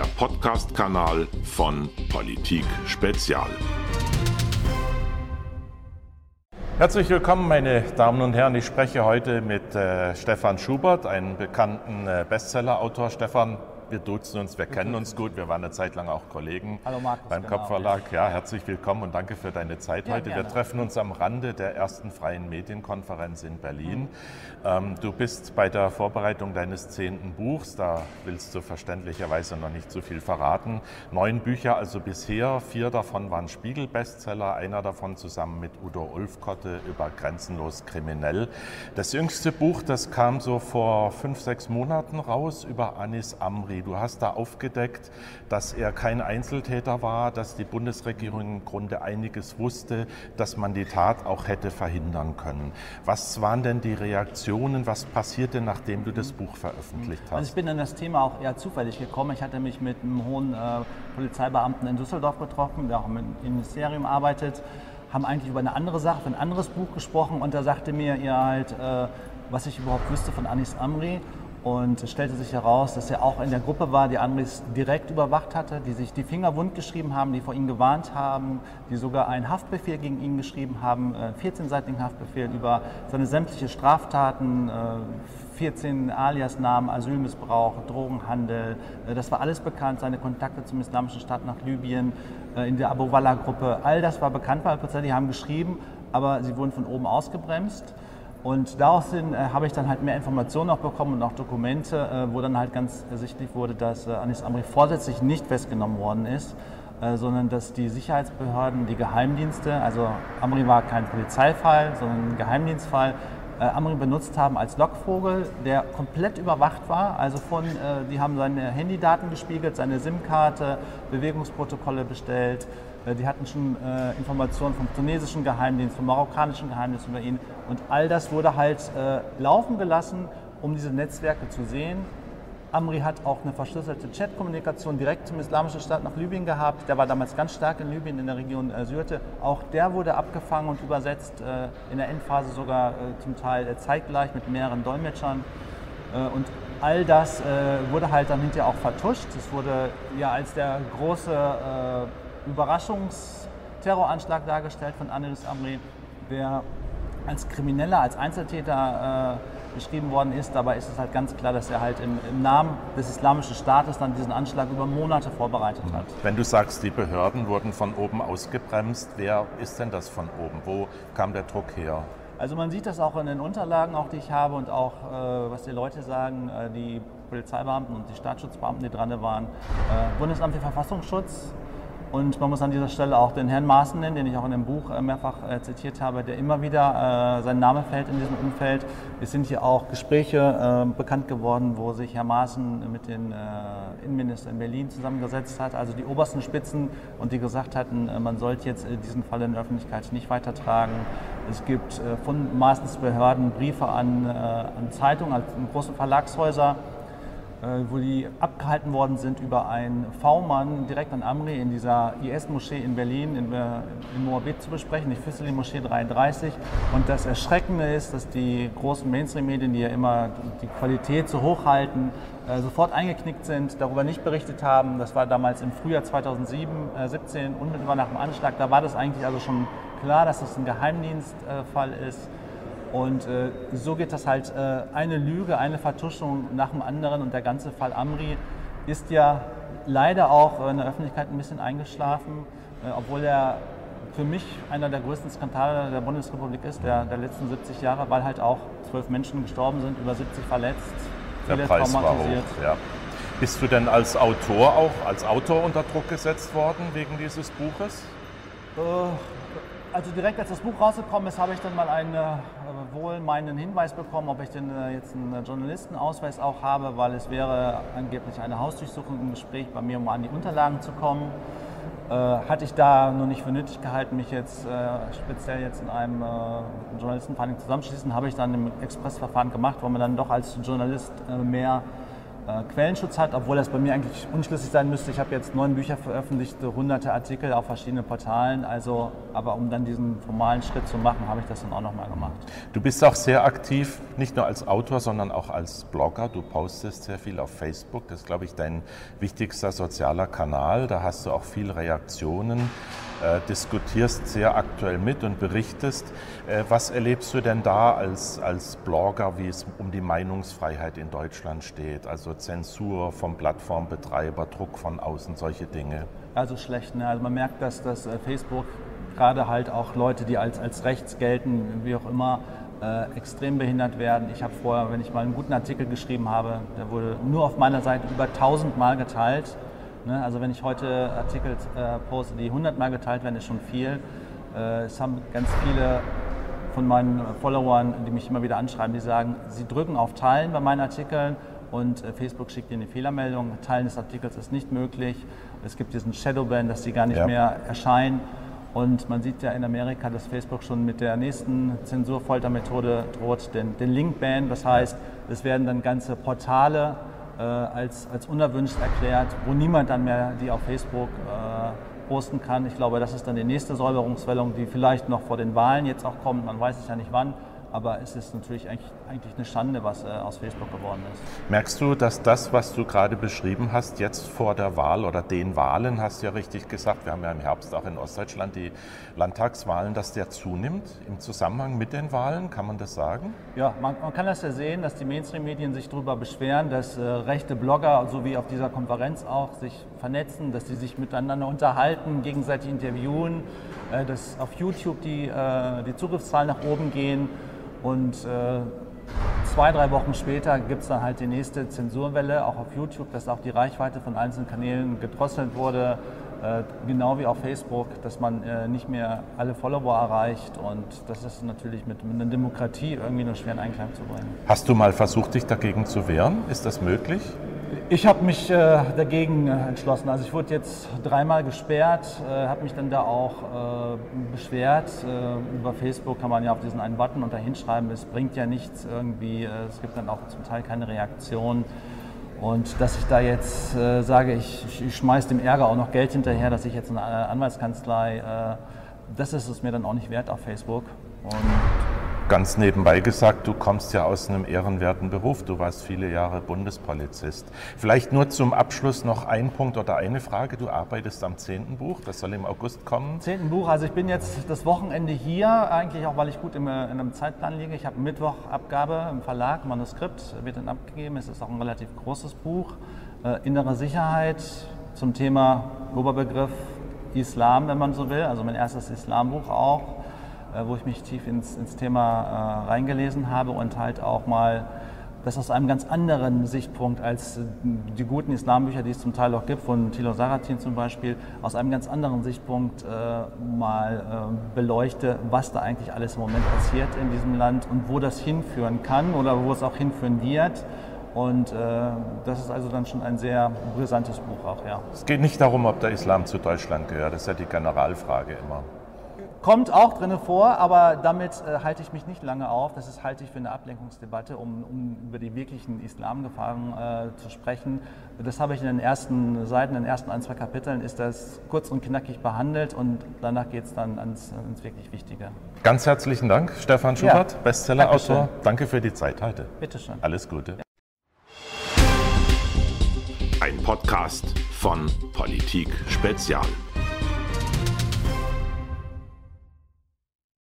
der Podcast-Kanal von Politik Spezial. Herzlich willkommen, meine Damen und Herren. Ich spreche heute mit äh, Stefan Schubert, einem bekannten äh, Bestseller-Autor. Stefan, wir duzen uns, wir kennen uns gut, wir waren eine Zeit lang auch Kollegen Hallo Markus, beim genau, Kopfverlag. Ja, herzlich willkommen und danke für deine Zeit Ja, heute. Wir gerne. treffen uns am Rande der ersten freien Medienkonferenz in Berlin. Ähm, du bist bei der Vorbereitung deines zehnten Buchs, da willst du verständlicherweise noch nicht so viel verraten. Neun Bücher also bisher, vier davon waren Spiegel-Bestseller, einer davon zusammen mit Udo Ulfkotte über Grenzenlos kriminell. Das jüngste Buch, das kam so vor fünf, sechs Monaten raus über Anis Amri. Du hast da aufgedeckt, dass er kein Einzeltäter war, dass die Bundesregierung im Grunde einiges wusste, dass man die Tat auch hätte verhindern können. Was waren denn die Reaktionen? Was passierte, nachdem du das Buch veröffentlicht Also ich hast? bin an das Thema auch eher zufällig gekommen. Ich hatte mich mit einem hohen äh, Polizeibeamten in Düsseldorf getroffen, der auch im Ministerium arbeitet, haben eigentlich über eine andere Sache, für ein anderes Buch gesprochen und da sagte mir er halt, äh, was ich überhaupt wüsste von Anis Amri. Und es stellte sich heraus, dass er auch in der Gruppe war, die Andres direkt überwacht hatte, die sich die Finger wund geschrieben haben, die vor ihm gewarnt haben, die sogar einen Haftbefehl gegen ihn geschrieben haben, äh, 14-seitigen Haftbefehl über seine sämtliche Straftaten, äh, 14 Aliasnamen, Asylmissbrauch, Drogenhandel. Äh, Das war alles bekannt, seine Kontakte zum Islamischen Staat nach Libyen, äh, in der Abu Wallah-Gruppe. All das war bekannt bei Al-Qudsi, die haben geschrieben, aber sie wurden von oben ausgebremst. Und daraus hin, äh, habe ich dann halt mehr Informationen auch bekommen und auch Dokumente, äh, wo dann halt ganz ersichtlich wurde, dass äh, Anis Amri vorsätzlich nicht festgenommen worden ist, äh, sondern dass die Sicherheitsbehörden, die Geheimdienste, also Amri war kein Polizeifall, sondern ein Geheimdienstfall, äh, Amri benutzt haben als Lockvogel, der komplett überwacht war. Also von, äh, die haben seine Handydaten gespiegelt, seine SIM-Karte, Bewegungsprotokolle bestellt. Äh, die hatten schon äh, Informationen vom tunesischen Geheimdienst, vom marokkanischen Geheimdienst über ihn. Und all das wurde halt äh, laufen gelassen, um diese Netzwerke zu sehen. Amri hat auch eine verschlüsselte Chatkommunikation direkt zum Islamischen Staat nach Libyen gehabt. Der war damals ganz stark in Libyen, in der Region äh, Syrte. Auch der wurde abgefangen und übersetzt, äh, in der Endphase sogar äh, zum Teil äh, zeitgleich mit mehreren Dolmetschern. Äh, und all das äh, wurde halt dann hinterher auch vertuscht. Es wurde ja als der große Überraschungsterroranschlag dargestellt von Anis Amri, der als Krimineller, als Einzeltäter beschrieben worden ist. Dabei ist es halt ganz klar, dass er halt im, im Namen des Islamischen Staates dann diesen Anschlag über Monate vorbereitet hat. Wenn du sagst, die Behörden wurden von oben ausgebremst, wer ist denn das von oben? Wo kam der Druck her? Also man sieht das auch in den Unterlagen, auch die ich habe und auch äh, was die Leute sagen, äh, die Polizeibeamten und die Staatsschutzbeamten, die dran waren. Äh, Bundesamt für Verfassungsschutz und man muss an dieser Stelle auch den Herrn Maaßen nennen, den ich auch in dem Buch äh, mehrfach äh, zitiert habe, der immer wieder äh, sein Name fällt in diesem Umfeld. Es sind hier auch Gespräche äh, bekannt geworden, wo sich Herr Maaßen mit den äh, Innenministern in Berlin zusammengesetzt hat, also die obersten Spitzen und die gesagt hatten, äh, man sollte jetzt diesen Fall in der Öffentlichkeit nicht weitertragen. Es gibt von Maaßens Behörden Briefe an, an Zeitungen, an große Verlagshäuser, wo die abgehalten worden sind über einen V-Mann direkt an Amri in dieser IS-Moschee in Berlin, in, äh, in Moabit zu besprechen, die Füsseli-Moschee 33. Und das Erschreckende ist, dass die großen Mainstream-Medien, die ja immer die Qualität so hoch halten, äh, sofort eingeknickt sind, darüber nicht berichtet haben. Das war damals im Frühjahr 2007, äh, 17, unmittelbar nach dem Anschlag. Da war das eigentlich also schon klar, dass das ein Geheimdienstfall ist. Und äh, so geht das halt äh, eine Lüge, eine Vertuschung nach dem anderen. Und der ganze Fall Amri ist ja leider auch in der Öffentlichkeit ein bisschen eingeschlafen, äh, obwohl er für mich einer der größten Skandale der Bundesrepublik ist, der, der letzten 70 Jahre, weil halt auch zwölf Menschen gestorben sind, über 70 verletzt, Der viele Preis traumatisiert. hoch. Ja. Bist du denn als Autor auch als Autor unter Druck gesetzt worden wegen dieses Buches? Also direkt als das Buch rausgekommen ist, habe ich dann mal einen äh, wohlmeinenden Hinweis bekommen, ob ich denn äh, jetzt einen Journalistenausweis auch habe, weil es wäre angeblich eine Hausdurchsuchung im Gespräch bei mir, um an die Unterlagen zu kommen. Äh, hatte ich da nur nicht für nötig gehalten, mich jetzt äh, speziell jetzt in einem äh, Journalistenverein zusammenschließen, habe ich dann im Expressverfahren gemacht, weil man dann doch als Journalist äh, mehr äh, Quellenschutz hat, obwohl das bei mir eigentlich unschlüssig sein müsste. Ich habe jetzt neun Bücher veröffentlicht, hunderte Artikel auf verschiedenen Portalen. Also, aber um dann diesen formalen Schritt zu machen, habe ich das dann auch nochmal gemacht. Du bist auch sehr aktiv, nicht nur als Autor, sondern auch als Blogger. Du postest sehr viel auf Facebook. Das ist, glaube ich, dein wichtigster sozialer Kanal. Da hast du auch viele Reaktionen äh, diskutierst sehr aktuell mit und berichtest. Äh, was erlebst du denn da als, als Blogger, wie es um die Meinungsfreiheit in Deutschland steht? Also Zensur vom Plattformbetreiber, Druck von außen, solche Dinge? Also schlecht. Ne? Also man merkt, dass, dass äh, Facebook gerade halt auch Leute, die als, als rechts gelten, wie auch immer, äh, extrem behindert werden. Ich habe vorher, wenn ich mal einen guten Artikel geschrieben habe, der wurde nur auf meiner Seite über 1000 Mal geteilt. Ne? Also wenn ich heute Artikel äh, poste, die 100 Mal geteilt werden, ist schon viel. Äh, es haben ganz viele von meinen Followern, die mich immer wieder anschreiben, die sagen, sie drücken auf Teilen bei meinen Artikeln und äh, Facebook schickt ihnen eine Fehlermeldung. Teilen des Artikels ist nicht möglich. Es gibt diesen Shadowban, dass die gar nicht ja. mehr erscheinen. Und man sieht ja in Amerika, dass Facebook schon mit der nächsten Zensurfoltermethode droht, den, den Link-Ban. Das heißt, es werden dann ganze Portale äh, als, als unerwünscht erklärt, wo niemand dann mehr die auf Facebook äh, posten kann. Ich glaube, das ist dann die nächste Säuberungswelle, die vielleicht noch vor den Wahlen jetzt auch kommt. Man weiß es ja nicht wann. Aber es ist natürlich eigentlich, eigentlich eine Schande, was äh, aus Facebook geworden ist. Merkst du, dass das, was du gerade beschrieben hast, jetzt vor der Wahl oder den Wahlen, hast du ja richtig gesagt, wir haben ja im Herbst auch in Ostdeutschland die Landtagswahlen, dass der zunimmt im Zusammenhang mit den Wahlen? Kann man das sagen? Ja, man, man kann das ja sehen, dass die Mainstream-Medien sich darüber beschweren, dass äh, rechte Blogger, so wie auf dieser Konferenz auch, sich vernetzen, dass sie sich miteinander unterhalten, gegenseitig interviewen, äh, dass auf YouTube die, äh, die Zugriffszahlen nach oben gehen. Und äh, zwei, drei Wochen später gibt es dann halt die nächste Zensurwelle, auch auf YouTube, dass auch die Reichweite von einzelnen Kanälen gedrosselt wurde, äh, genau wie auf Facebook, dass man äh, nicht mehr alle Follower erreicht. Und das ist natürlich mit, mit einer Demokratie irgendwie nur schwer in Einklang zu bringen. Hast du mal versucht, dich dagegen zu wehren? Ist das möglich? Ich habe mich äh, dagegen äh, entschlossen. Also ich wurde jetzt dreimal gesperrt, äh, habe mich dann da auch äh, beschwert. Äh, über Facebook kann man ja auf diesen einen Button und da hinschreiben, es bringt ja nichts irgendwie. Äh, es gibt dann auch zum Teil keine Reaktion. Und dass ich da jetzt sage, ich, ich schmeiße dem Ärger auch noch Geld hinterher, dass ich jetzt eine Anwaltskanzlei, das ist es mir dann auch nicht wert auf Facebook. Und ganz nebenbei gesagt, du kommst ja aus einem ehrenwerten Beruf. Du warst viele Jahre Bundespolizist. Vielleicht nur zum Abschluss noch ein Punkt oder eine Frage. Du arbeitest am zehnten Buch, das soll im August kommen. Zehnten Buch, also ich bin jetzt das Wochenende hier, eigentlich auch, weil ich gut in einem Zeitplan liege. Ich habe Mittwoch Abgabe im Verlag, Manuskript wird dann abgegeben. Es ist auch ein relativ großes Buch. Äh, innere Sicherheit zum Thema Oberbegriff Islam, wenn man so will. Also mein erstes Islambuch auch wo ich mich tief ins, ins Thema äh, reingelesen habe und halt auch mal das aus einem ganz anderen Sichtpunkt als die guten Islambücher, die es zum Teil auch gibt, von Thilo Saratin zum Beispiel, aus einem ganz anderen Sichtpunkt äh, mal äh, beleuchte, was da eigentlich alles im Moment passiert in diesem Land und wo das hinführen kann oder wo es auch hinführen wird. Und äh, das ist also dann schon ein sehr brisantes Buch auch, ja. Es geht nicht darum, ob der Islam zu Deutschland gehört, das ist ja die Generalfrage immer. Kommt auch drin vor, aber damit äh, halte ich mich nicht lange auf. Das ist, halte ich für eine Ablenkungsdebatte, um, um über die wirklichen Islamgefahren äh, zu sprechen. Das habe ich in den ersten Seiten, in den ersten ein, zwei Kapiteln, ist das kurz und knackig behandelt und danach geht es dann ans, ans, wirklich Wichtige. Ganz herzlichen Dank, Stefan Schubert, ja, Bestseller-Autor. Danke für die Zeit heute. Bitteschön. Alles Gute. Ja. Ein Podcast von Politik Spezial.